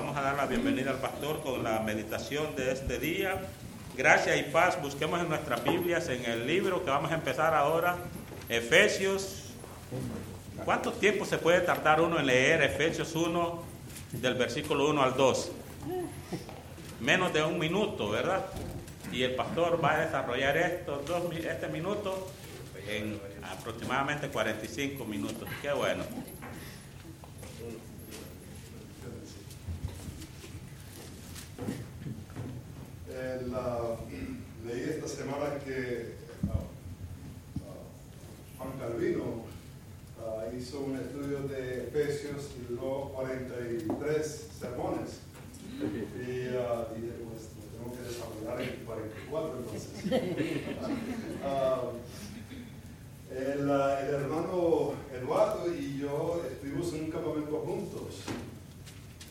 vamos a dar la bienvenida al pastor con la meditación de este día. Gracia y paz, busquemos en nuestras Biblias, en el libro que vamos a empezar ahora, Efesios. ¿Cuánto tiempo se puede tardar uno en leer Efesios 1 del versículo 1 al 2? Menos de un minuto, ¿verdad? Y el pastor va a desarrollar estos dos, este minuto en aproximadamente 45 minutos. Qué bueno. Leí esta semana que uh, uh, Juan Calvino uh, hizo un estudio de Efesios y duró 43 sermones. Y dije, pues tengo que desarrollar en 44 entonces. El, el, hermano Eduardo y yo estuvimos en un campamento juntos.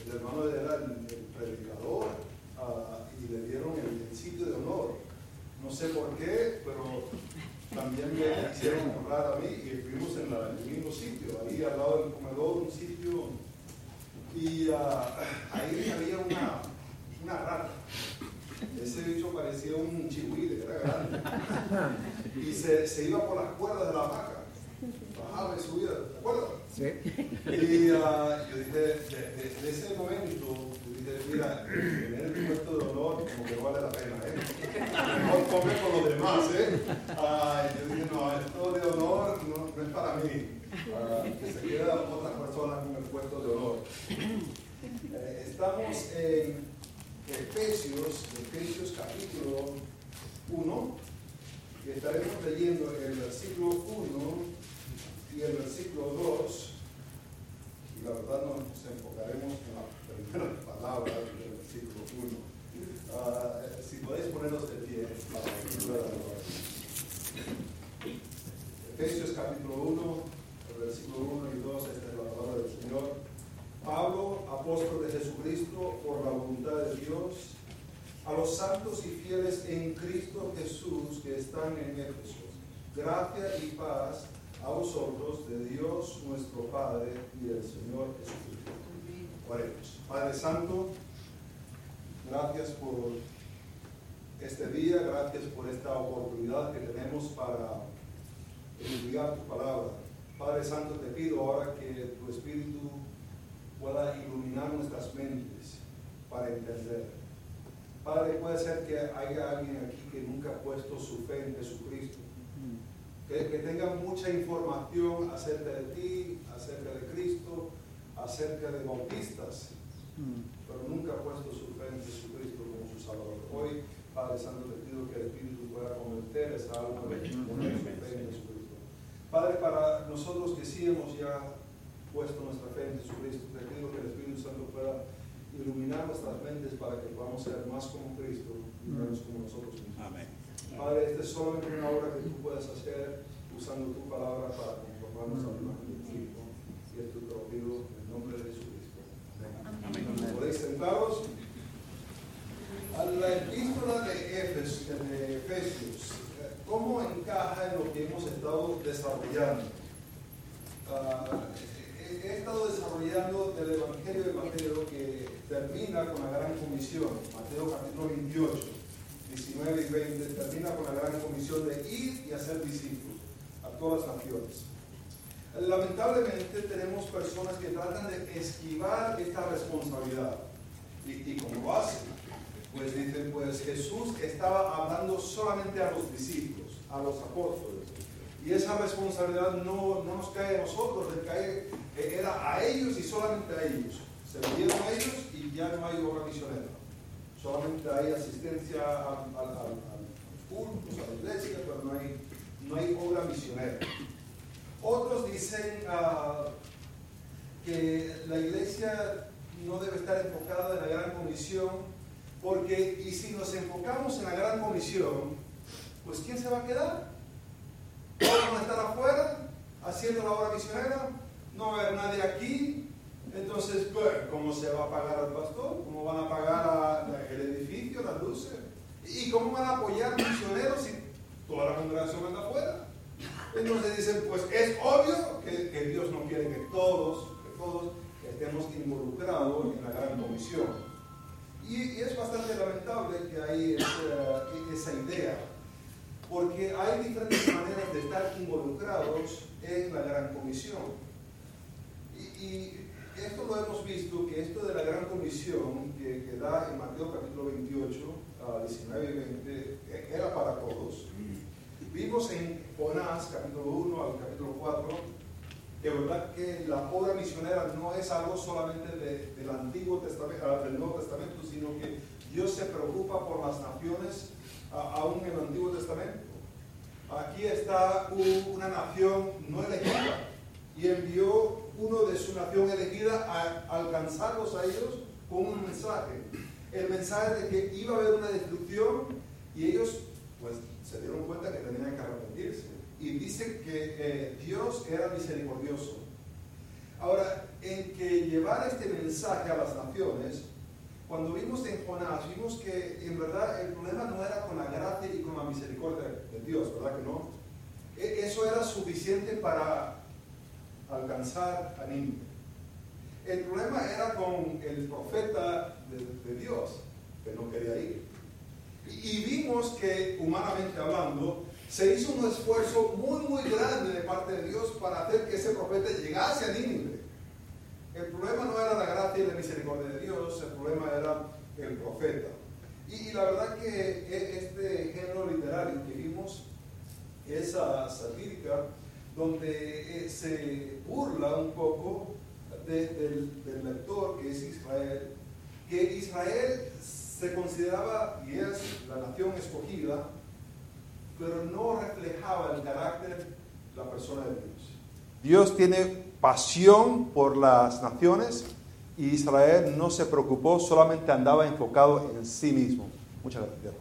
El hermano era el, el predicador y le dieron el, sitio de honor. No sé por qué, pero también me hicieron honrar a mí y estuvimos en, el mismo sitio, ahí al lado del comedor, un sitio. Y ah, ahí había una, una rata. Ese bicho parecía un chihuile, era grande. Y se, se, iba por las cuerdas de la vaca. Bajaba y subía, ¿te acuerdas? Sí. Y uh, yo dije, desde ese momento, mira, tener el puesto de honor como que vale la pena, ¿eh? Mejor come con los demás, ¿eh? Ay, yo dije, no, esto de honor no, es para mí. que se quedan otras personas con el puesto de honor. Eh, estamos en Efesios, Efesios capítulo 1, y estaremos leyendo el versículo 1 y el versículo 2, y la verdad nos enfocaremos en la primera palabra del versículo 1. Uh, si podéis ponernos de pie para la Efesios capítulo 1, el versículo 1 y 2, esta es la palabra del Señor. Pablo, apóstol de Jesucristo, por la voluntad de Dios, a los santos y fieles en Cristo Jesús que están en Éfeso. Gracia y paz a vosotros de Dios nuestro Padre y del Señor Jesucristo. Padre Santo, gracias por este día, gracias por esta oportunidad que tenemos para estudiar tu palabra. Padre Santo, te pido ahora que tu Espíritu pueda iluminar nuestras mentes para entender. Padre, puede ser que haya alguien aquí que nunca ha puesto su fe en Jesucristo. Que, que tenga mucha información acerca de ti, acerca de Cristo, acerca de bautistas, pero nunca ha puesto su fe en Jesucristo como su Salvador. Hoy, Padre Santo, te pido que el Espíritu pueda convertir esa alma de su fe en Jesucristo. Padre, para nosotros que sí hemos ya puesto nuestra fe en Jesucristo. Te pido que el Espíritu Santo pueda iluminar nuestras mentes para que podamos ser más como Cristo y menos como nosotros mismos. Amén. Padre, esta es solamente una obra que tú puedes hacer usando tu palabra para conformarnos a de Cristo. Y esto te lo pido de Jesucristo. Amén. Amén. ¿Podéis sentaros? A la epístola de, Efesios, ¿cómo encaja en lo que hemos estado desarrollando? Uh, he estado desarrollando del Evangelio de Mateo que termina con la gran comisión, Mateo capítulo 28, 19 y 20, termina con la gran comisión de ir y hacer discípulos a todas las naciones. Lamentablemente tenemos personas que tratan de esquivar esta responsabilidad. ¿Y, y cómo lo hacen? Pues dicen, pues Jesús estaba hablando solamente a los discípulos, a los apóstoles. Y esa responsabilidad no, no nos cae a nosotros, cae era a ellos y solamente a ellos. Se vendieron a ellos y ya no hay obra misionera. Solamente hay asistencia al, culto, a la iglesia, pero no hay, no hay obra misionera. Otros dicen uh, que la iglesia no debe estar enfocada en la gran comisión, porque y si nos enfocamos en la gran comisión, pues ¿quién se va a quedar? ¿Todos van a estar afuera haciendo la obra misionera? no va a haber nadie aquí. Entonces, ¿cómo se va a pagar al pastor? ¿Cómo van a pagar el edificio, las luces? ¿Y cómo van a apoyar misioneros si toda la congregación anda afuera? Entonces dicen, pues es obvio que, Dios no quiere que todos, que todos estemos involucrados en la gran comisión. Y, es bastante lamentable que hay esa, idea, porque hay diferentes maneras de estar involucrados en la gran comisión. Y, esto lo hemos visto, que esto de la gran comisión que, que da en Mateo capítulo 28, a 19 y 20, e, era para todos. Vimos en Jonás capítulo 1 al capítulo 4 que verdad que la obra misionera no es algo solamente del Antiguo Testamento, ah, del Nuevo Testamento, sino que Dios se preocupa por las naciones aún en el Antiguo Testamento. Aquí está una nación no elegida y envió uno de su nación elegida a alcanzarlos a ellos con un mensaje. El mensaje de que iba a haber una destrucción y ellos pues se dieron cuenta que tenían que arrepentirse y dice que eh, Dios era misericordioso. Ahora, en que llevar este mensaje a las naciones, cuando vimos en Jonás, vimos que en verdad el problema no era con la gracia y con la misericordia de Dios, ¿verdad que no? E, eso era suficiente para alcanzar a Nínive. El problema era con el profeta de, de Dios, que no quería ir. Y vimos que, humanamente hablando, se hizo un esfuerzo muy, muy grande de parte de Dios para hacer que ese profeta llegase a Nínive. El problema no era la gracia y la misericordia de Dios, el problema era el profeta. Y, la verdad que e, este género literario que vimos, esa satírica, donde eh, se burla un poco del, del lector que es Israel, que Israel se consideraba y es la nación escogida, pero no reflejaba el carácter, la persona de Dios. Dios tiene pasión por las naciones y Israel no se preocupó, solamente andaba enfocado en sí mismo. Muchas gracias.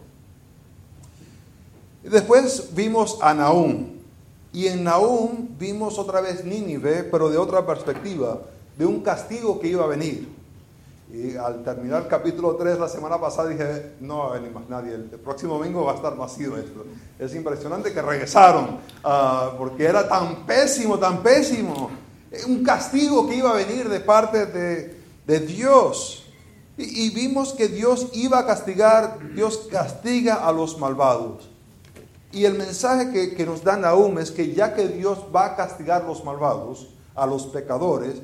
Después vimos a Nahum. Y en Nahum vimos otra vez Nínive, pero de otra perspectiva, de un castigo que iba a venir. Y al terminar el capítulo 3 la semana pasada dije, no va a venir más nadie, el próximo domingo va a estar vacío esto. Es impresionante que regresaron, uh, porque era tan pésimo, tan pésimo. Un castigo que iba a venir de parte de, de Dios. Y, y, vimos que Dios iba a castigar, Dios castiga a los malvados. Y el mensaje que, que nos da Nahum es que ya que Dios va a castigar a los malvados, a los pecadores,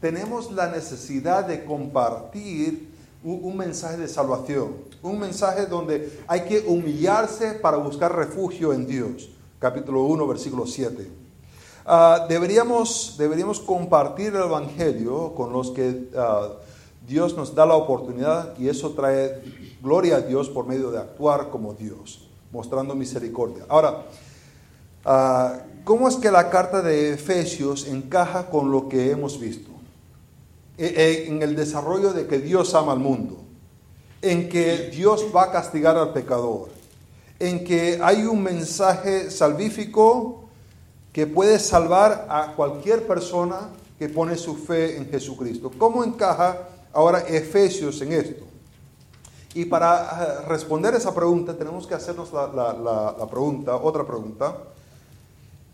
tenemos la necesidad de compartir un, mensaje de salvación, un mensaje donde hay que humillarse para buscar refugio en Dios. Capítulo 1, versículo 7. Ah, deberíamos, deberíamos compartir el Evangelio con los que ah, Dios nos da la oportunidad y eso trae gloria a Dios por medio de actuar como Dios, mostrando misericordia. Ahora, ah, ¿cómo es que la carta de Efesios encaja con lo que hemos visto? Eh, eh, en el desarrollo de que Dios ama al mundo, en que Dios va a castigar al pecador, en que hay un mensaje salvífico que puede salvar a cualquier persona que pone su fe en Jesucristo. ¿Cómo encaja ahora Efesios en esto? Y para eh, responder esa pregunta tenemos que hacernos la, pregunta, otra pregunta.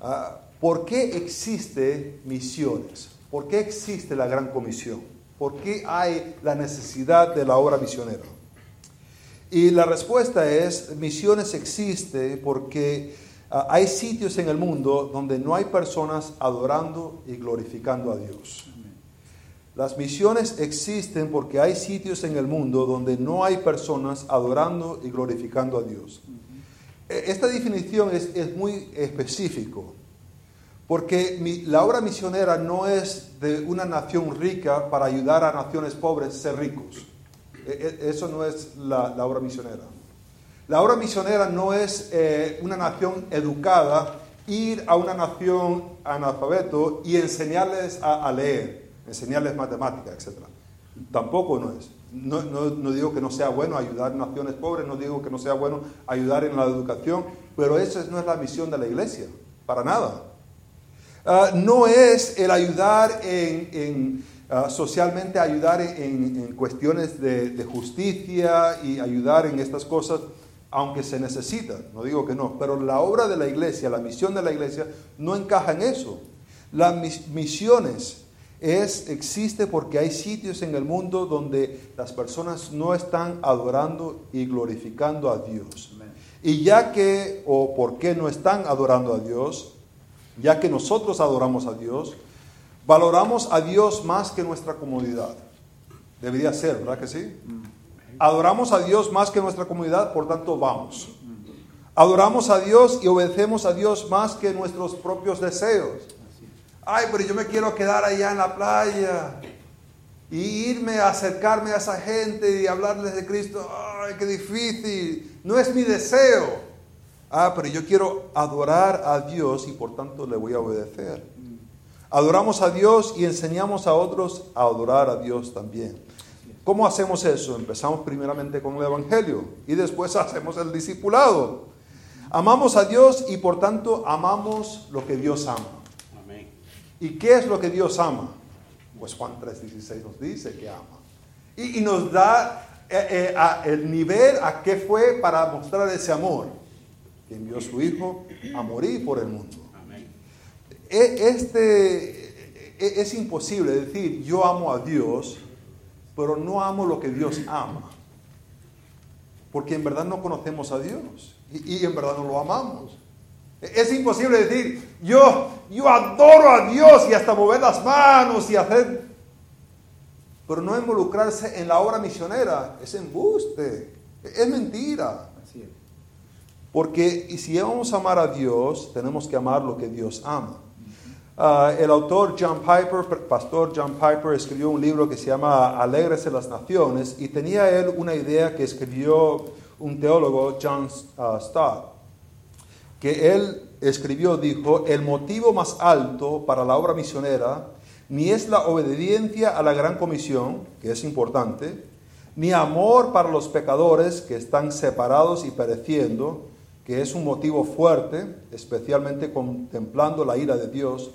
Ah, ¿Por qué existe misiones? ¿Por qué existe la gran comisión? ¿Por qué hay la necesidad de la obra misionera? Y la respuesta es, misiones existe porque ah, hay sitios en el mundo donde no hay personas adorando y glorificando a Dios. Las misiones existen porque hay sitios en el mundo donde no hay personas adorando y glorificando a Dios. E, esta definición es, es muy específico. Porque la obra misionera no es de una nación rica para ayudar a naciones pobres a ser ricos. E, e, eso no es la, obra misionera. La obra misionera no es eh, una nación educada ir a una nación analfabeto y enseñarles a, leer, enseñarles matemáticas, etc. Tampoco no es. No, no, digo que no sea bueno ayudar a naciones pobres, no digo que no sea bueno ayudar en la educación, pero esa no es la misión de la iglesia, para nada. Ah, no es el ayudar en, ah, socialmente, ayudar en, cuestiones de, justicia y ayudar en estas cosas, aunque se necesita, no digo que no, pero la obra de la iglesia, la misión de la iglesia no encaja en eso. Las misiones es, existe porque hay sitios en el mundo donde las personas no están adorando y glorificando a Dios. Y ya que, o por qué no están adorando a Dios, ya que nosotros adoramos a Dios, valoramos a Dios más que nuestra comodidad. Debería ser, ¿verdad que sí? Adoramos a Dios más que nuestra comunidad, por tanto vamos. Adoramos a Dios y obedecemos a Dios más que nuestros propios deseos. Ay, pero yo me quiero quedar allá en la playa y irme a acercarme a esa gente y hablarles de Cristo. Ay, qué difícil. No es mi deseo. Ah, pero yo quiero adorar a Dios y por tanto le voy a obedecer. Adoramos a Dios y enseñamos a otros a adorar a Dios también. ¿Cómo hacemos eso? Empezamos primeramente con el Evangelio y después hacemos el discipulado. Amamos a Dios y por tanto amamos lo que Dios ama. ¿Y qué es lo que Dios ama? Pues Juan 3:16 nos dice que ama. Y, nos da eh, eh, el nivel a qué fue para mostrar ese amor. Que envió a su Hijo a morir por el mundo. Amén. E, este, e, es imposible decir yo amo a Dios pero no amo lo que Dios ama. Porque en verdad no conocemos a Dios y, en verdad no lo amamos. Es imposible decir, yo, yo adoro a Dios y hasta mover las manos y hacer... Pero no involucrarse en la obra misionera es embuste, es mentira. Porque y si vamos a amar a Dios, tenemos que amar lo que Dios ama. Ah, el autor John Piper, pastor John Piper, escribió un libro que se llama Alegres en las Naciones y tenía él una idea que escribió un teólogo, John uh, Stott, que él escribió, dijo, el motivo más alto para la obra misionera ni es la obediencia a la gran comisión, que es importante, ni amor para los pecadores que están separados y pereciendo, que es un motivo fuerte, especialmente contemplando la ira de Dios,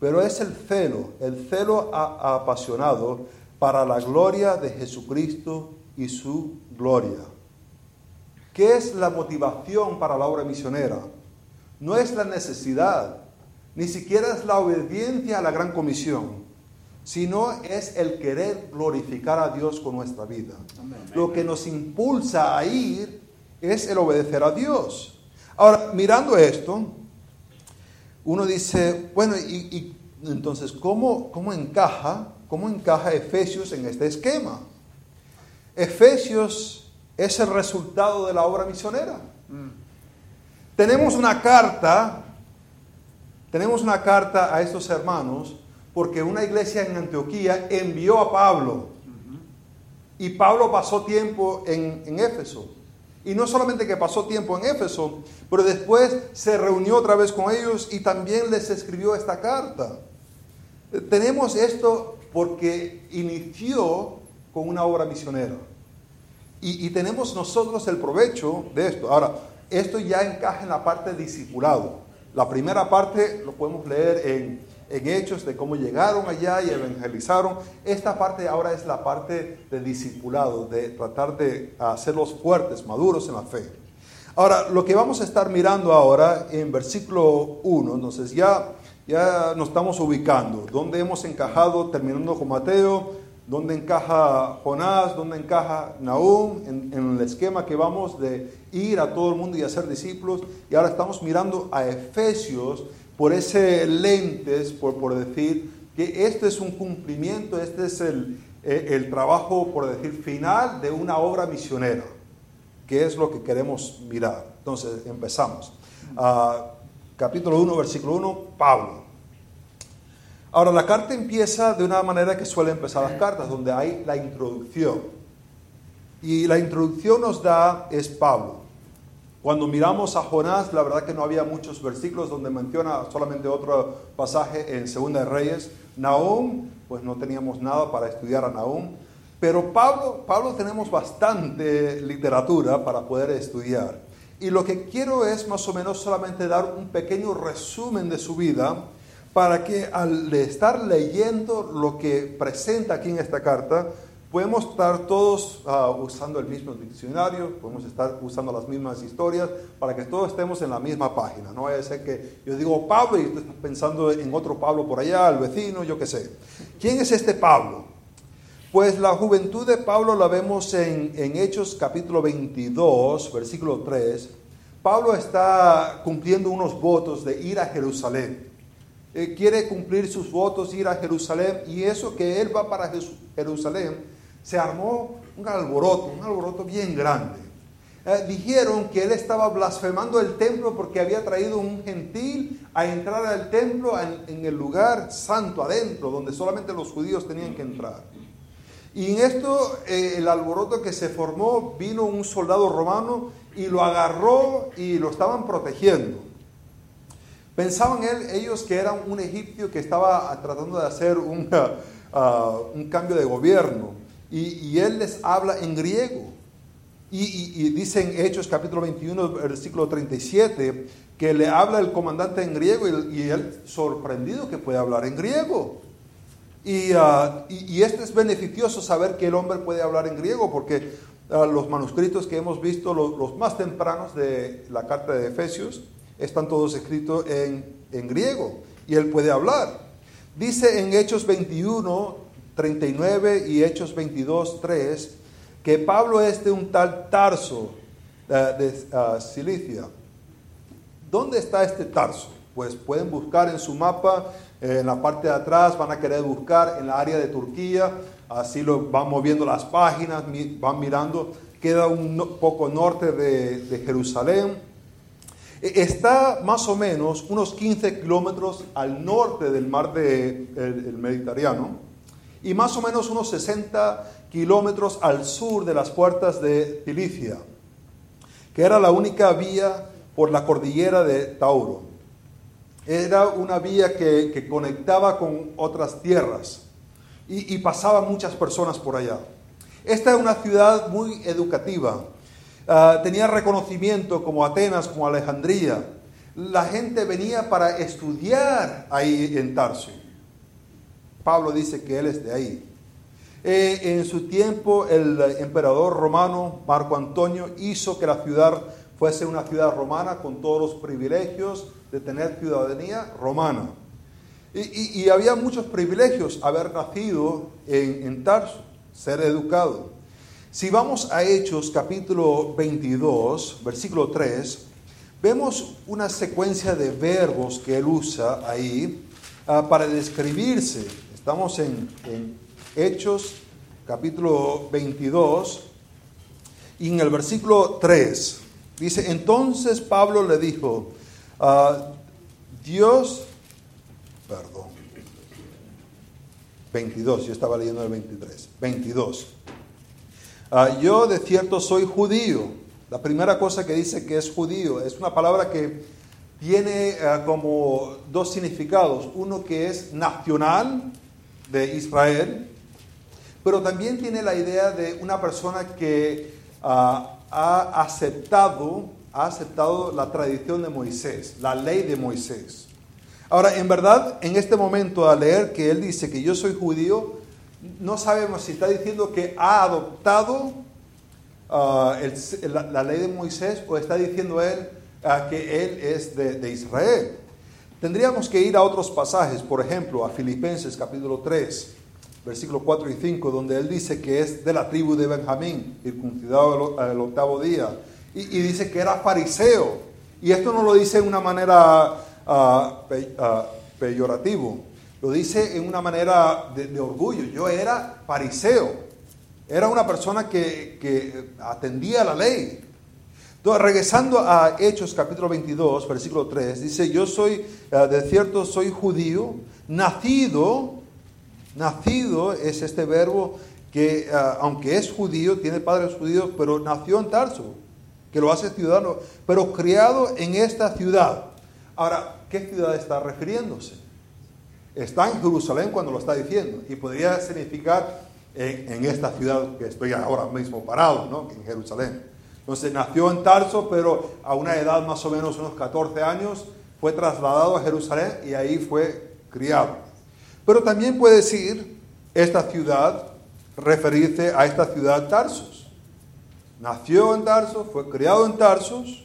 pero es el celo, el celo apasionado para la gloria de Jesucristo y su gloria. ¿Qué es la motivación para la obra misionera? No es la necesidad, ni siquiera es la obediencia a la gran comisión, sino es el querer glorificar a Dios con nuestra vida. Lo que nos impulsa a ir es el obedecer a Dios. Ahora, mirando esto, uno dice, bueno, y, entonces, ¿cómo, ¿cómo, encaja, ¿cómo encaja Efesios en este esquema? Efesios es el resultado de la obra misionera. Tenemos una carta, tenemos una carta a estos hermanos porque una iglesia en Antioquía envió a Pablo y Pablo pasó tiempo en, en Éfeso. Y no solamente que pasó tiempo en Éfeso, pero después se reunió otra vez con ellos y también les escribió esta carta. Tenemos esto porque inició con una obra misionera. Y, tenemos nosotros el provecho de esto. Ahora, esto ya encaja en la parte discipulado. La primera parte lo podemos leer en en hechos de cómo llegaron allá y evangelizaron. Esta parte ahora es la parte de discipulado, de tratar de hacerlos fuertes, maduros en la fe. Ahora, lo que vamos a estar mirando ahora en versículo 1, entonces ya, ya nos estamos ubicando, dónde hemos encajado terminando con Mateo, dónde encaja Jonás, dónde encaja Nahum, en, en, el esquema que vamos de ir a todo el mundo y hacer discípulos. Y ahora estamos mirando a Efesios, por ese lentes, por, por decir que este es un cumplimiento, este es el, eh, el trabajo, por decir, final de una obra misionera, que es lo que queremos mirar. Entonces, empezamos. Uh, capítulo 1, versículo 1, Pablo. Ahora, la carta empieza de una manera que suele empezar las cartas, donde hay la introducción. Y la introducción nos da es Pablo. Cuando miramos a Jonás, la verdad que no había muchos versículos donde menciona solamente otro pasaje en Segunda de Reyes. Nahum, pues no teníamos nada para estudiar a Nahum. Pero Pablo, Pablo tenemos bastante literatura para poder estudiar. Y lo que quiero es más o menos solamente dar un pequeño resumen de su vida para que al estar leyendo lo que presenta aquí en esta carta, podemos estar todos ah, usando el mismo diccionario, podemos estar usando las mismas historias para que todos estemos en la misma página. No vaya a ser que yo digo Pablo y estoy pensando en otro Pablo por allá, el vecino, yo qué sé. ¿Quién es este Pablo? Pues la juventud de Pablo la vemos en, en Hechos capítulo 22, versículo 3. Pablo está cumpliendo unos votos de ir a Jerusalén. Eh, quiere cumplir sus votos, ir a Jerusalén, y eso que él va para Jerusalén, se armó un alboroto, un alboroto bien grande. Eh, dijeron que él estaba blasfemando el templo porque había traído un gentil a entrar al templo en, el lugar santo adentro, donde solamente los judíos tenían que entrar. Y en esto, eh, el alboroto que se formó, vino un soldado romano y lo agarró y lo estaban protegiendo. Pensaban él, ellos que eran un egipcio que estaba tratando de hacer un, ah, un cambio de gobierno y, él les habla en griego. Y, dice en Hechos capítulo 21, versículo 37, que le habla el comandante en griego y, él sorprendido que puede hablar en griego. Ah, y, esto es beneficioso saber que el hombre puede hablar en griego, porque ah, los manuscritos que hemos visto, los, más tempranos de la carta de Efesios, están todos escritos en, en griego y él puede hablar. Dice en Hechos 21, 39 y Hechos 22, 3, que Pablo es de un tal Tarso eh, de uh, Cilicia. ¿Dónde está este Tarso? Pues pueden buscar en su mapa, eh, en la parte de atrás, van a querer buscar en la área de Turquía, así lo van moviendo las páginas, van mirando, queda un poco norte de, Jerusalén. E, está más o menos unos 15 kilómetros al norte del mar de, Mediterráneo y más o menos unos 60 kilómetros al sur de las puertas de Cilicia, que era la única vía por la cordillera de Tauro. Era una vía que, conectaba con otras tierras y, pasaban muchas personas por allá. Esta es una ciudad muy educativa. Ah, tenía reconocimiento como Atenas, como Alejandría. La gente venía para estudiar ahí en Tarso. Pablo dice que él es de ahí. Eh, en su tiempo el emperador romano Marco Antonio hizo que la ciudad fuese una ciudad romana con todos los privilegios de tener ciudadanía romana. Y, había muchos privilegios haber nacido en, en Tarso, ser educado. Si vamos a Hechos capítulo 22, versículo 3, vemos una secuencia de verbos que él usa ahí ah, para describirse. Estamos en, Hechos capítulo 22 y en el versículo 3 dice, entonces Pablo le dijo, ah, Dios, perdón, 22, yo estaba leyendo el 23, 22. Ah, yo de cierto soy judío. La primera cosa que dice que es judío es una palabra que tiene ah, como dos significados. Uno que es nacional de Israel, pero también tiene la idea de una persona que ah, ha aceptado, ha aceptado la tradición de Moisés, la ley de Moisés. Ahora, en verdad, en este momento, al leer que él dice que yo soy judío, no sabemos si está diciendo que ha adoptado ah, la, ley de Moisés o está diciendo él ah, que él es de, de Israel. Tendríamos que ir a otros pasajes, por ejemplo, a Filipenses capítulo 3, versículo 4 y 5, donde él dice que es de la tribu de Benjamín, circuncidado el octavo día, y, dice que era fariseo. Y esto no lo dice en una manera uh, peyorativo, lo dice en una manera de, orgullo. Yo era fariseo, era una persona que, que atendía la ley, entonces, regresando a Hechos capítulo 22, versículo 3, dice, yo soy, eh, de cierto, soy judío, nacido, nacido es este verbo que, eh, aunque es judío, tiene padres judíos, pero nació en Tarso, que lo hace ciudadano, pero criado en esta ciudad. Ahora, ¿qué ciudad está refiriéndose? Está en Jerusalén cuando lo está diciendo, y podría significar en, en esta ciudad que estoy ahora mismo parado, ¿no? En Jerusalén. Entonces nació en Tarso, pero a una edad más o menos unos 14 años fue trasladado a Jerusalén y ahí fue criado. Pero también puede decir esta ciudad referirse a esta ciudad Tarsus. Nació en Tarsus, fue criado en Tarsus,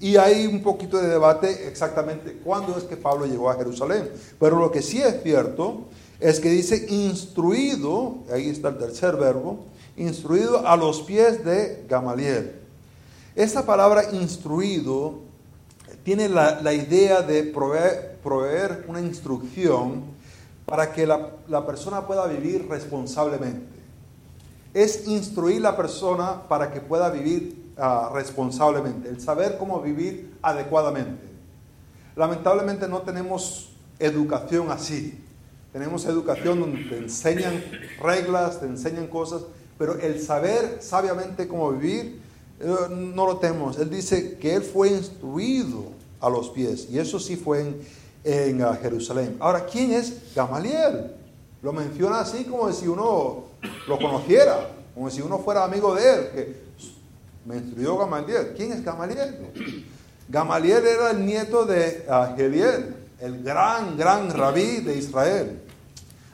y hay un poquito de debate exactamente cuándo es que Pablo llegó a Jerusalén. Pero lo que sí es cierto es que dice instruido, ahí está el tercer verbo, instruido a los pies de Gamaliel. Esta palabra instruido tiene la, idea de proveer, proveer, una instrucción para que la, la persona pueda vivir responsablemente. Es instruir la persona para que pueda vivir Ah, responsablemente, el saber cómo vivir adecuadamente. Lamentablemente no tenemos educación así. Tenemos educación donde te enseñan reglas, te enseñan cosas, pero el saber sabiamente cómo vivir no lo tenemos. Él dice que él fue instruido a los pies y eso sí fue en, ah, Jerusalén. Ahora, ¿quién es Gamaliel? Lo menciona así como si uno lo conociera, como si uno fuera amigo de él, que me instruyó Gamaliel. ¿Quién es Gamaliel? Gamaliel era el nieto de Geliel, el gran, gran rabí de Israel.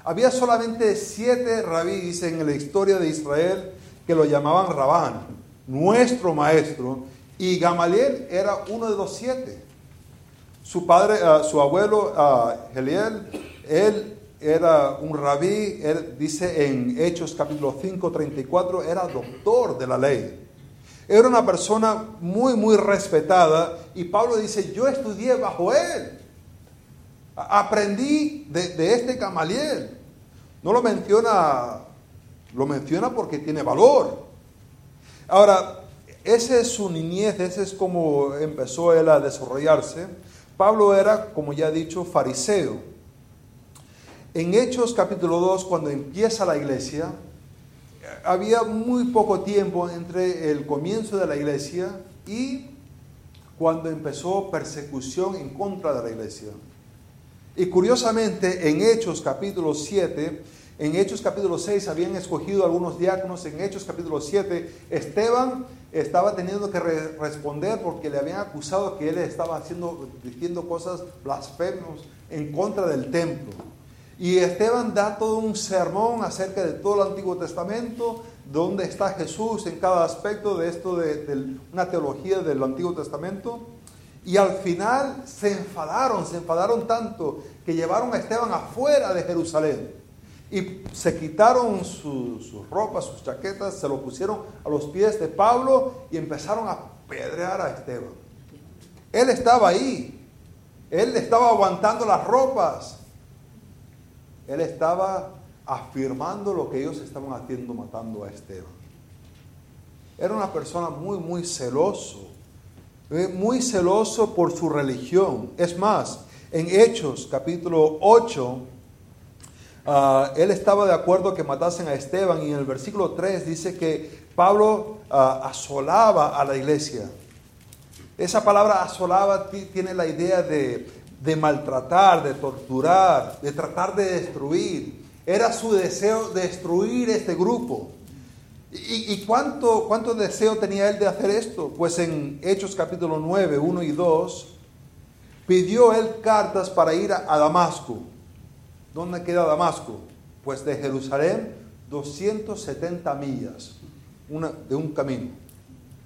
Había solamente siete rabíes en la historia de Israel que lo llamaban Rabán, nuestro maestro, y Gamaliel era uno de los siete. Su padre, ah, su abuelo Geliel, él era un rabí, él dice en Hechos capítulo 5, 34, era doctor de la ley. Era una persona muy, muy respetada y Pablo dice, yo estudié bajo él. Aprendí de, este Camaliel. No lo menciona, lo menciona porque tiene valor. Ahora, esa es su niñez, ese es como empezó él a desarrollarse. Pablo era, como ya he dicho, fariseo. En Hechos capítulo 2, cuando empieza la iglesia, había muy poco tiempo entre el comienzo de la iglesia y cuando empezó persecución en contra de la iglesia. Y curiosamente, en Hechos capítulo 7, en Hechos capítulo 6 habían escogido algunos diáconos, en Hechos capítulo 7 Esteban estaba teniendo que responder porque le habían acusado que él estaba haciendo, diciendo cosas blasfemos en contra del templo. Y Esteban da todo un sermón acerca de todo el Antiguo Testamento, dónde está Jesús en cada aspecto de esto, de, una teología del Antiguo Testamento. Y al final se enfadaron, se enfadaron tanto que llevaron a Esteban afuera de Jerusalén. Y se quitaron sus ropas, sus chaquetas, se lo pusieron a los pies de Pablo y empezaron a pedrear a Esteban. Él estaba ahí, él estaba aguantando las ropas, él estaba afirmando lo que ellos estaban haciendo matando a Esteban. Era una persona muy, muy celoso, eh, muy celoso por su religión. Es más, en Hechos capítulo 8, ah, él estaba de acuerdo que matasen a Esteban y en el versículo 3 dice que Pablo ah, asolaba a la iglesia. Esa palabra asolaba tiene la idea de maltratar, de torturar, de tratar de destruir. Era su deseo destruir este grupo. ¿Y, cuánto, cuánto deseo tenía él de hacer esto? Pues en Hechos capítulo 9, 1 y 2, pidió él cartas para ir a, Damasco. ¿Dónde queda Damasco? Pues de Jerusalén 270 millas una, de un camino.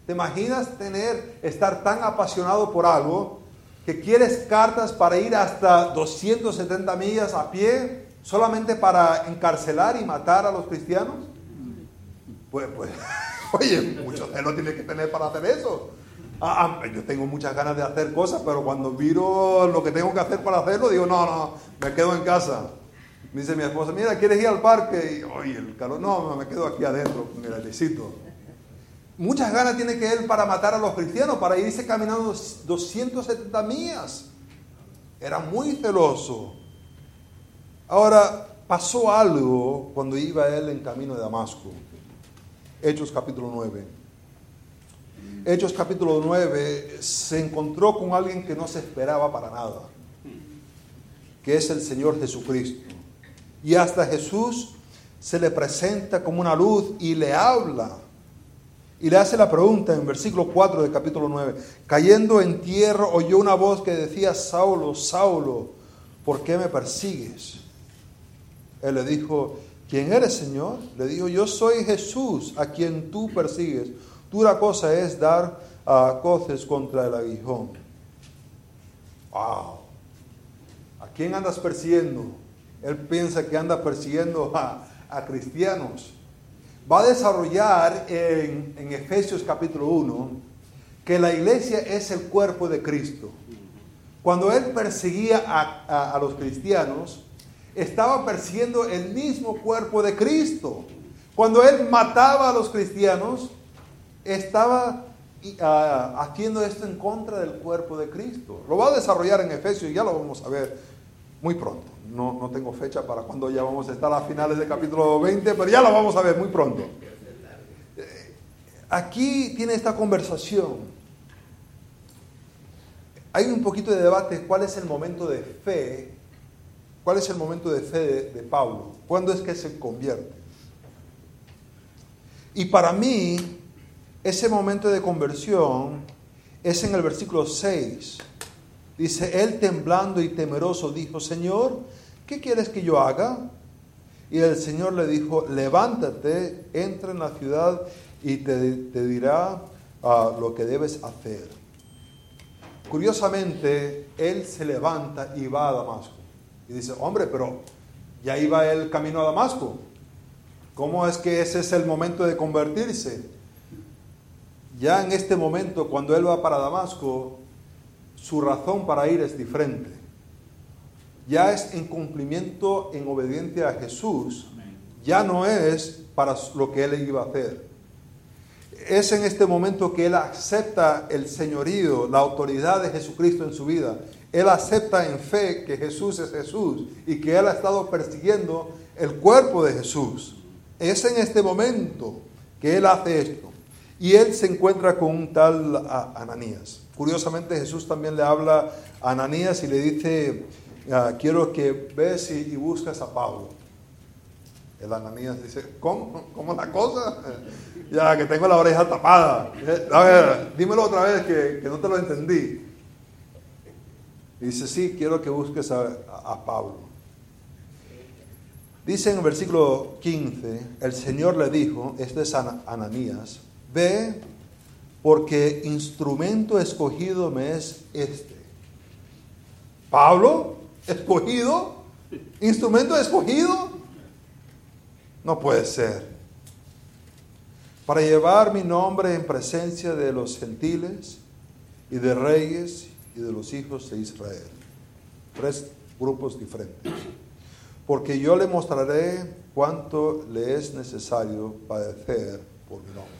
¿Te imaginas tener, estar tan apasionado por algo que quieres cartas para ir hasta 270 millas a pie solamente para encarcelar y matar a los cristianos? Pues, pues, oye, mucho celo tiene que tener para hacer eso. Ah, ah, yo tengo muchas ganas de hacer cosas, pero cuando miro lo que tengo que hacer para hacerlo, digo, no, no, me quedo en casa. Me dice mi esposa, mira, ¿quieres ir al parque? Y, oye, el calor, no, me quedo aquí adentro, mira, necesito. Muchas ganas tiene que él para matar a los cristianos, para irse caminando 270 millas. Era muy celoso. Ahora, pasó algo cuando iba él en camino de Damasco. Hechos capítulo 9. Hechos capítulo 9 se encontró con alguien que no se esperaba para nada, que es el Señor Jesucristo. Y hasta Jesús se le presenta como una luz y le habla y le hace la pregunta en versículo 4 del capítulo 9. Cayendo en tierra oyó una voz que decía, Saulo, Saulo, ¿por qué me persigues? Él le dijo, ¿quién eres, Señor? Le dijo, yo soy Jesús, a quien tú persigues. Dura cosa es dar a coces contra el aguijón. Wow. ¿A quién andas persiguiendo? Él piensa que anda persiguiendo a, cristianos. Va a desarrollar en, en Efesios capítulo 1 que la iglesia es el cuerpo de Cristo. Cuando él perseguía a, los cristianos, estaba persiguiendo el mismo cuerpo de Cristo. Cuando él mataba a los cristianos, estaba ah, haciendo esto en contra del cuerpo de Cristo. Lo va a desarrollar en Efesios y ya lo vamos a ver muy pronto. No, no tengo fecha para cuando ya vamos a estar a finales del capítulo 20, pero ya lo vamos a ver muy pronto. Eh, aquí tiene esta conversación hay un poquito de debate cuál es el momento de fe, cuál es el momento de fe de, Pablo, cuándo es que se convierte. Y para mí, ese momento de conversión es en el versículo 6. Dice, él temblando y temeroso dijo, Señor, ¿qué quieres que yo haga? Y el Señor le dijo, levántate, entra en la ciudad y te, dirá ah, lo que debes hacer. Curiosamente, él se levanta y va a Damasco. Y dice, hombre, pero ya iba el camino a Damasco. ¿Cómo es que ese es el momento de convertirse? Ya en este momento, cuando él va para Damasco, su razón para ir es diferente. Ya es en cumplimiento, en obediencia a Jesús. Ya no es para lo que él iba a hacer es en este momento que él acepta el señorío, la autoridad de Jesucristo en su vida. Él acepta en fe que Jesús es Jesús y que él ha estado persiguiendo el cuerpo de Jesús. Es en este momento que él hace esto. Y él se encuentra con un tal Ananías. Curiosamente Jesús también le habla a Ananías y le dice, ah, quiero que ves y, buscas a Pablo. El Ananías dice, ¿cómo? ¿Cómo la cosa? Ya, que tengo la oreja tapada. A ver, dímelo otra vez que, no te lo entendí. dice, sí, quiero que busques a, Pablo. Dice en el versículo 15, el Señor le dijo, este es Ananías, ve porque instrumento escogido me es este. Pablo, escogido, instrumento escogido, no puede ser para llevar mi nombre en presencia de los gentiles y de reyes y de los hijos de Israel. Tres grupos diferentes. Porque yo le mostraré cuánto le es necesario padecer por mi nombre.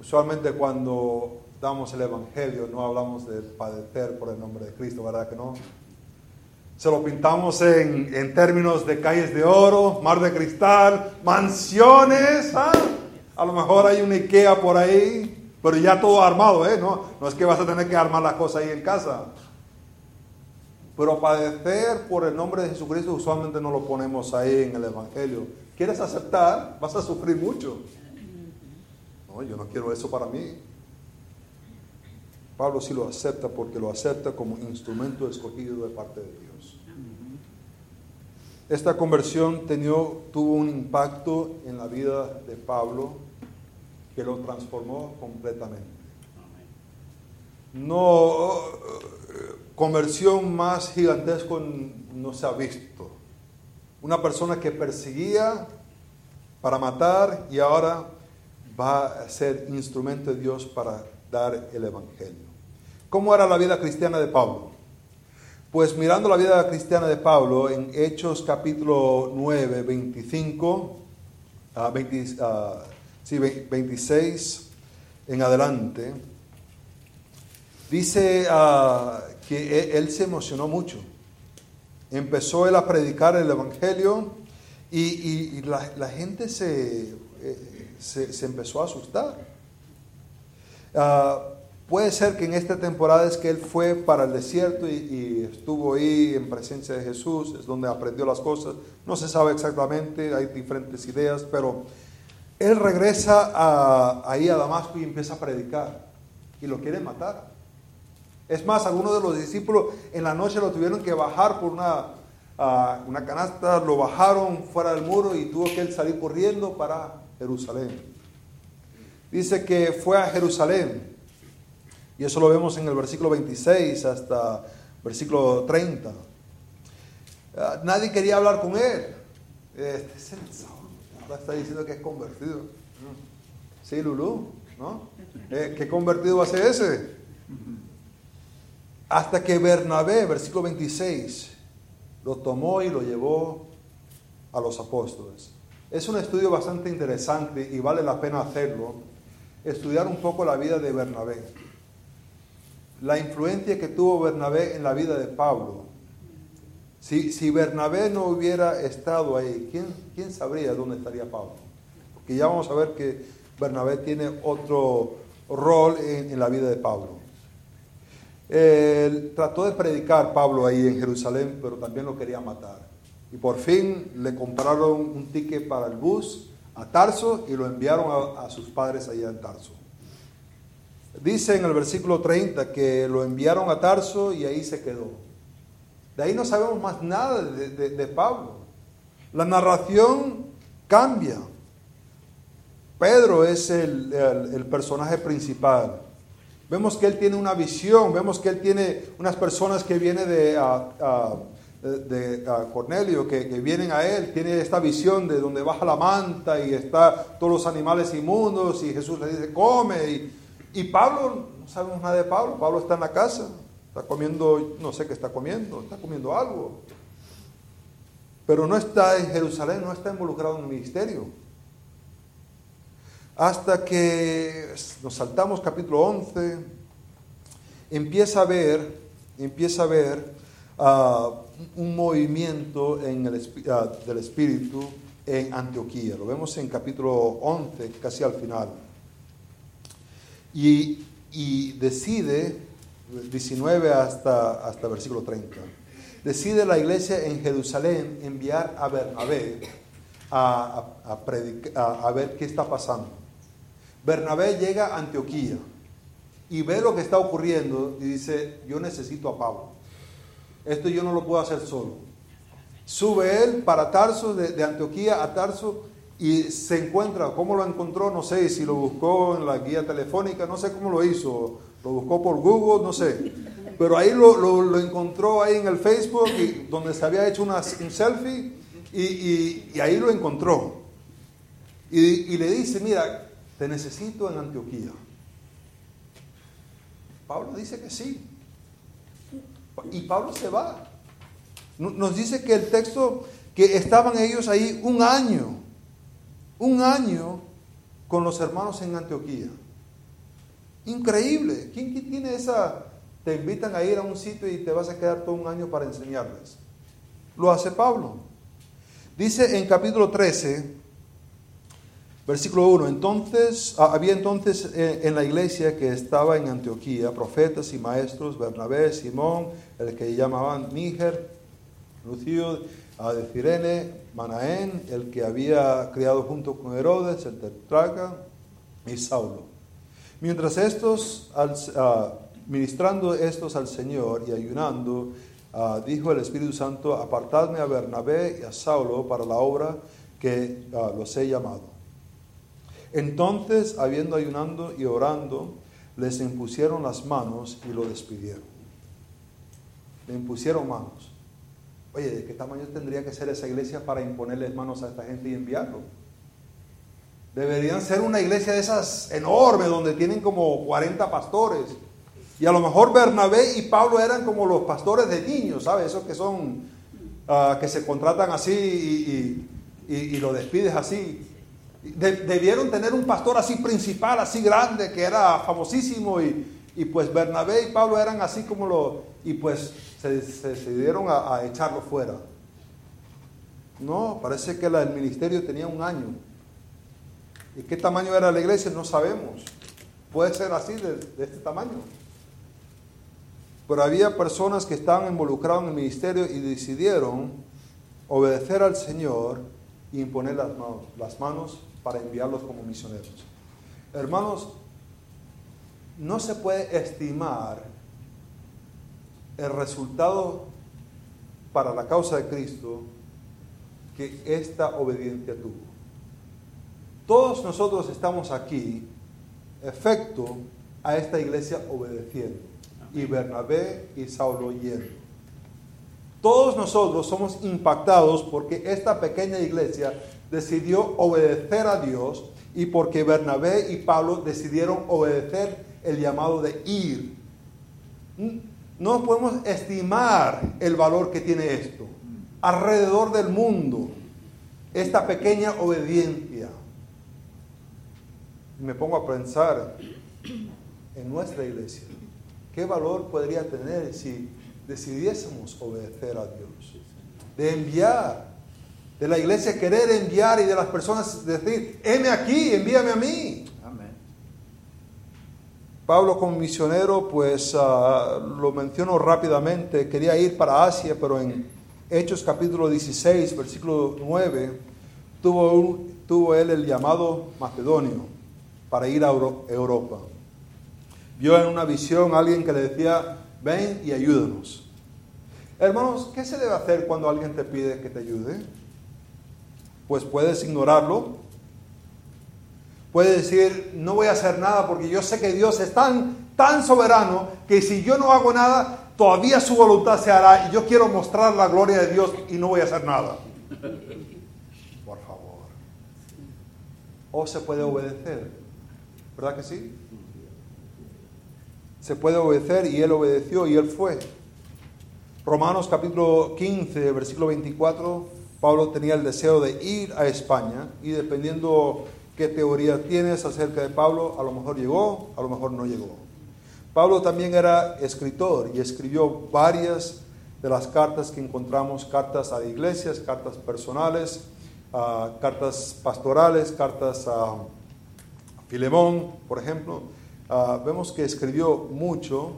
Usualmente cuando damos el Evangelio no hablamos de padecer por el nombre de Cristo, ¿verdad que no? Se lo pintamos en, términos de calles de oro, mar de cristal, mansiones. ¿ah? A lo mejor hay un Ikea por ahí, pero ya todo armado, ¿eh? No, no es que vas a tener que armar las cosas ahí en casa. Pero padecer por el nombre de Jesucristo usualmente no lo ponemos ahí en el Evangelio. ¿Quieres aceptar? Vas a sufrir mucho. Yo no quiero eso para mí. Pablo sí lo acepta porque lo acepta como instrumento escogido de parte de Dios. Esta conversión tuvo un impacto en la vida de Pablo que lo transformó completamente. No, conversión más gigantesca no se ha visto. Una persona que perseguía para matar y ahora va a ser instrumento de Dios para dar el Evangelio. ¿Cómo era la vida cristiana de Pablo? Pues mirando la vida cristiana de Pablo en Hechos capítulo 9, 25, 26 en adelante, dice ah, que e, él, se emocionó mucho. Empezó él a predicar el Evangelio y, la, gente eh, se, empezó a asustar. Uh, Puede ser que en esta temporada es que él fue para el desierto y, estuvo ahí en presencia de Jesús, es donde aprendió las cosas. No se sabe exactamente, hay diferentes ideas, pero él regresa ahí a Damasco y empieza a predicar y lo quieren matar. Es más, algunos de los discípulos en la noche lo tuvieron que bajar por una, ah, una canasta, lo bajaron fuera del muro y tuvo que él salir corriendo para Jerusalén. Dice que fue a Jerusalén. Y eso lo vemos en el versículo 26 hasta versículo 30. Ah, nadie quería hablar con él. Este es el Ahora está diciendo que es convertido. Sí, Lulú, ¿no? Eh, ¿Qué convertido va a ser ese? Hasta que Bernabé, versículo 26, lo tomó y lo llevó a los apóstoles. Es un estudio bastante interesante y vale la pena hacerlo. Estudiar un poco la vida de Bernabé. La influencia que tuvo Bernabé en la vida de Pablo. Si, si Bernabé no hubiera estado ahí, ¿quién, ¿quién sabría dónde estaría Pablo? Porque ya vamos a ver que Bernabé tiene otro rol en, la vida de Pablo. trató de predicar Pablo ahí en Jerusalén, pero también lo quería matar. Y por fin le compraron un ticket para el bus a Tarso y lo enviaron a, sus padres allá en Tarso. Dice en el versículo 30 que lo enviaron a Tarso y ahí se quedó. De ahí no sabemos más nada de, Pablo. La narración cambia. Pedro es el, personaje principal. Vemos que él tiene una visión, vemos que él tiene unas personas que vienen de, de, Cornelio, que, vienen a él, tiene esta visión de donde baja la manta y está todos los animales inmundos y Jesús le dice, come. Y, y Pablo, no sabemos nada de Pablo, Pablo está en la casa, Está comiendo, no sé qué está comiendo, está comiendo algo. Pero no está en Jerusalén, no está involucrado en el ministerio. Hasta que nos saltamos capítulo 11, empieza a ver, empieza a ver ah, un movimiento en el, ah, del Espíritu en Antioquía. Lo vemos en capítulo 11, casi al final. Y, decide 19 hasta, hasta versículo 30. Decide la iglesia en Jerusalén enviar a Bernabé a, a, a, ver qué está pasando. Bernabé llega a Antioquía y ve lo que está ocurriendo y dice, yo necesito a Pablo. Esto yo no lo puedo hacer solo. Sube él para Tarso, de, Antioquía a Tarso, y se encuentra, ¿cómo lo encontró? No sé, si lo buscó en la guía telefónica, no sé cómo lo hizo, lo buscó por Google, no sé. Pero ahí lo, lo, encontró ahí en el Facebook, y, donde se había hecho una, un selfie, y, y, ahí lo encontró. Y, y le dice, mira, te necesito en Antioquía. Pablo dice que sí. Y Pablo se va. Nos dice que el texto, que estaban ellos ahí un año, un año con los hermanos en Antioquía. Increíble. ¿Quién, tiene esa? Te invitan a ir a un sitio y te vas a quedar todo un año para enseñarles. Lo hace Pablo. Dice en capítulo 13, versículo 1, entonces, ah, había entonces eh, en la iglesia que estaba en Antioquía profetas y maestros, Bernabé, Simón, el que llamaban Níger, Lucio de Cirene, Manaén, el que había criado junto con Herodes, el tetraca, y Saulo. Mientras estos, ah, ministrando estos al Señor y ayunando, ah, dijo el Espíritu Santo, apartadme a Bernabé y a Saulo para la obra que ah, los he llamado. Entonces, habiendo ayunando y orando, les impusieron las manos y lo despidieron. Le impusieron manos. Oye, ¿de qué tamaño tendría que ser esa iglesia para imponerles manos a esta gente y enviarlo? Deberían ser una iglesia de esas enormes, donde tienen como 40 pastores. Y a lo mejor Bernabé y Pablo eran como los pastores de niños, ¿sabes? Esos que son, ah, que se contratan así y, lo despides así. Debieron tener un pastor así principal, así grande, que era famosísimo. Y, pues Bernabé y Pablo eran así como los... Y pues se, decidieron a, echarlo fuera. No, parece que el ministerio tenía un año. ¿Y qué tamaño era la iglesia? No sabemos. Puede ser así, de, este tamaño. Pero había personas que estaban involucradas en el ministerio y decidieron obedecer al Señor y imponer las manos, las manos para enviarlos como misioneros. Hermanos, no se puede estimar el resultado para la causa de Cristo que esta obediencia tuvo. Todos nosotros estamos aquí, efecto a esta iglesia obedeciendo, y Bernabé y Saulo yendo. Todos nosotros somos impactados porque esta pequeña iglesia decidió obedecer a Dios y porque Bernabé y Pablo decidieron obedecer el llamado de ir. No podemos estimar el valor que tiene esto. Alrededor del mundo, esta pequeña obediencia. Me pongo a pensar en nuestra iglesia. ¿Qué valor podría tener si decidiésemos obedecer a Dios? De enviar, de la iglesia querer enviar y de las personas decir, heme aquí, envíame a mí. Pablo como misionero, pues ah, lo menciono rápidamente, quería ir para Asia, pero en Hechos capítulo 16, versículo 9, tuvo, tuvo él el llamado macedonio para ir a Europa. Vio en una visión a alguien que le decía, ven y ayúdanos. Hermanos, ¿qué se debe hacer cuando alguien te pide que te ayude? Pues puedes ignorarlo, Puede decir, no voy a hacer nada porque yo sé que Dios es tan, tan soberano que si yo no hago nada, todavía su voluntad se hará y yo quiero mostrar la gloria de Dios y no voy a hacer nada. Por favor. O se puede obedecer. ¿Verdad que sí? Se puede obedecer y él obedeció y él fue. Romanos capítulo 15, versículo 24, Pablo tenía el deseo de ir a España y dependiendo qué teoría tienes acerca de Pablo, a lo mejor llegó, a lo mejor no llegó. Pablo también era escritor y escribió varias de las cartas que encontramos, cartas a iglesias, cartas personales, ah, cartas pastorales, cartas a Filemón, por ejemplo. Ah, vemos que escribió mucho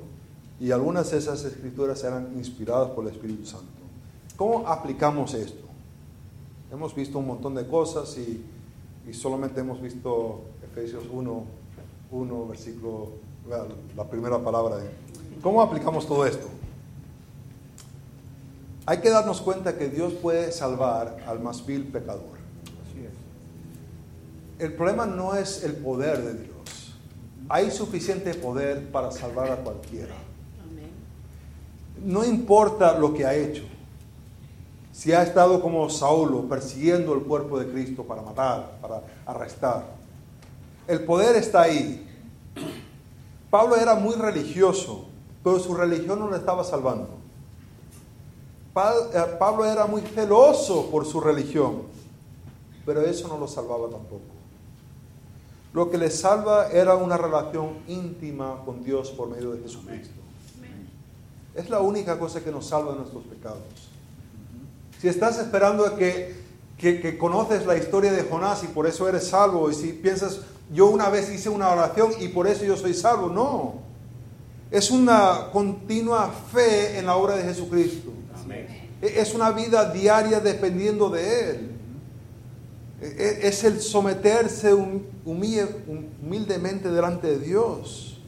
y algunas de esas escrituras eran inspiradas por el Espíritu Santo. ¿Cómo aplicamos esto? Hemos visto un montón de cosas y y solamente hemos visto Efesios 1, 1 versículo, la primera palabra. De, ¿Cómo aplicamos todo esto? Hay que darnos cuenta que Dios puede salvar al más vil pecador. El problema no es el poder de Dios. Hay suficiente poder para salvar a cualquiera. No importa lo que ha hecho si ha estado como Saulo persiguiendo el cuerpo de Cristo para matar, para arrestar. El poder está ahí. Pablo era muy religioso, pero su religión no le estaba salvando. Eh, Pablo era muy celoso por su religión, pero eso no lo salvaba tampoco. Lo que le salva era una relación íntima con Dios por medio de Jesucristo. Es la única cosa que nos salva de nuestros pecados. Si estás esperando que, que, conoces la historia de Jonás y por eso eres salvo, y si piensas, yo una vez hice una oración y por eso yo soy salvo, no. Es una continua fe en la obra de Jesucristo. Es una vida diaria dependiendo de Él. E, e, es el someterse humildemente delante de Dios.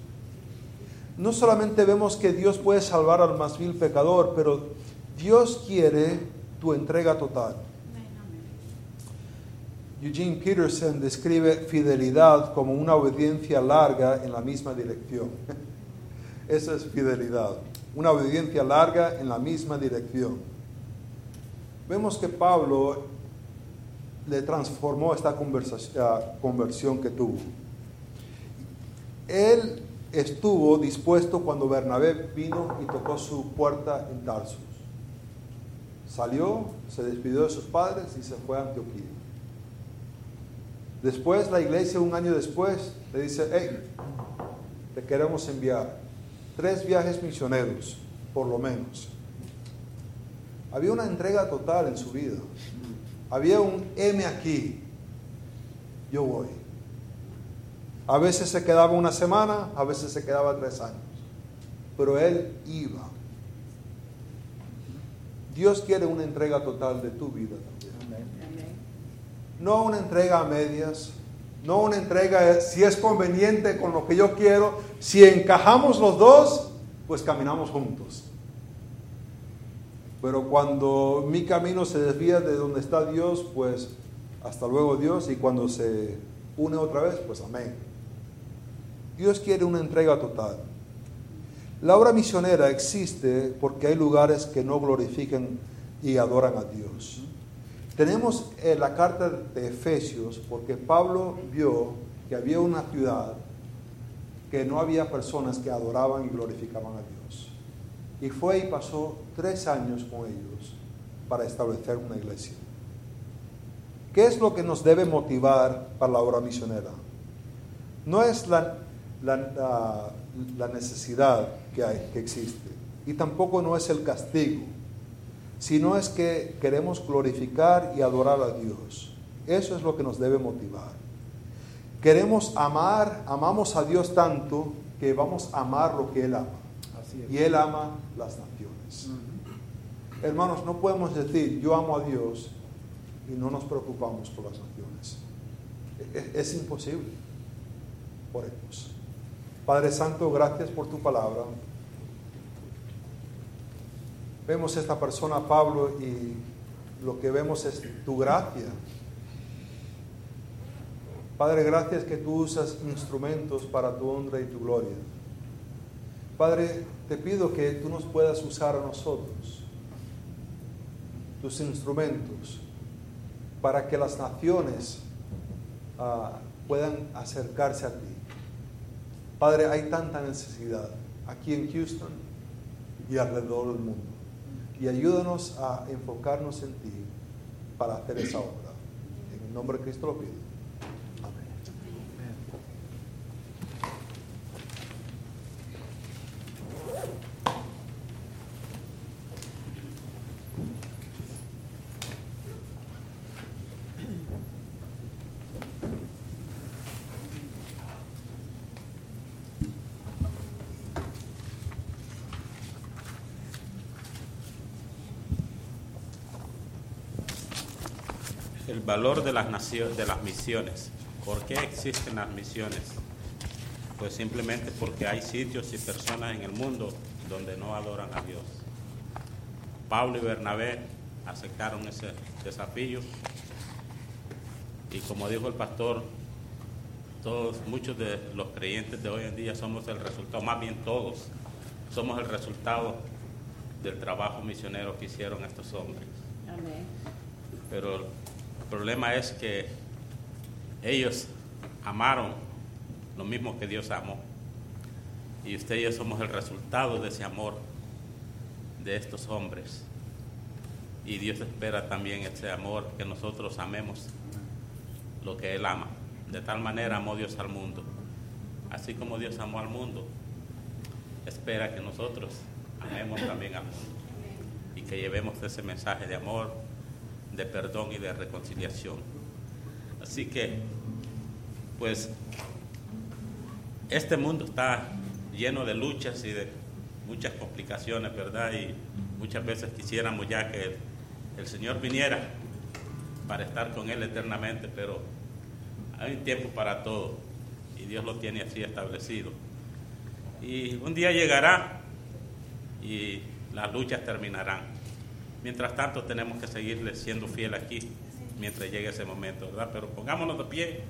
No solamente vemos que Dios puede salvar al más vil pecador, pero Dios quiere tu entrega total. Eugene Peterson describe fidelidad como una obediencia larga en la misma dirección. Esa es fidelidad, una obediencia larga en la misma dirección. Vemos que Pablo le transformó esta conversión que tuvo. Él estuvo dispuesto cuando Bernabé vino y tocó su puerta en Tarsus. Salió, se despidió de sus padres y se fue a Antioquía. Después la iglesia, un año después, le dice, hey, te queremos enviar tres viajes misioneros, por lo menos. Había una entrega total en su vida. Había un M aquí, yo voy. A veces se quedaba una semana, a veces se quedaba tres años. Pero él iba. Dios quiere una entrega total de tu vida también. No una entrega a medias, no una entrega si es conveniente con lo que yo quiero. Si encajamos los dos, pues caminamos juntos. Pero cuando mi camino se desvía de donde está Dios, pues hasta luego Dios. Y cuando se une otra vez, pues amén. Dios quiere una entrega total. La obra misionera existe porque hay lugares que no glorifican y adoran a Dios. Tenemos eh, la carta de Efesios porque Pablo vio que había una ciudad que no había personas que adoraban y glorificaban a Dios. Y fue y pasó tres años con ellos para establecer una iglesia. ¿Qué es lo que nos debe motivar para la obra misionera? No es la, la, necesidad que, hay, que existe, y tampoco no es el castigo, sino es que queremos glorificar y adorar a Dios. Eso es lo que nos debe motivar. Queremos amar, amamos a Dios tanto que vamos a amar lo que Él ama. Y Él ama las naciones. Hermanos, no podemos decir yo amo a Dios y no nos preocupamos por las naciones. Es, es imposible. Oremos. Padre Santo, gracias por tu palabra. Vemos esta persona, Pablo, y lo que vemos es tu gracia. Padre, gracias que tú usas instrumentos para tu honra y tu gloria. Padre, te pido que tú nos puedas usar a nosotros, tus instrumentos, para que las naciones ah, puedan acercarse a ti. Padre, hay tanta necesidad aquí en Houston y alrededor del mundo. Y ayúdanos a enfocarnos en ti para hacer esa obra. En el nombre de Cristo lo pido. Valor de las, naciones, de las misiones. ¿Por qué existen las misiones? Pues simplemente porque hay sitios y personas en el mundo donde no adoran a Dios. Pablo y Bernabé aceptaron ese desafío y como dijo el pastor, todos, muchos de los creyentes de hoy en día somos el resultado, más bien todos, somos el resultado del trabajo misionero que hicieron estos hombres. Amén. Pero problema es que ellos amaron lo mismo que Dios amó. Y usted y yo somos el resultado de ese amor de estos hombres. Y Dios espera también ese amor, que nosotros amemos lo que Él ama. De tal manera amó Dios al mundo. Así como Dios amó al mundo, espera que nosotros amemos también al mundo. Y que llevemos ese mensaje de amor, de perdón y de reconciliación. Así que, pues, este mundo está lleno de luchas y de muchas complicaciones, ¿verdad? Y muchas veces quisiéramos ya que el, Señor viniera para estar con Él eternamente, pero hay un tiempo para todo y Dios lo tiene así establecido. Y un día llegará y las luchas terminarán. Mientras tanto tenemos que seguirle siendo fiel aquí mientras llegue ese momento, ¿verdad? Pero pongámonos de pie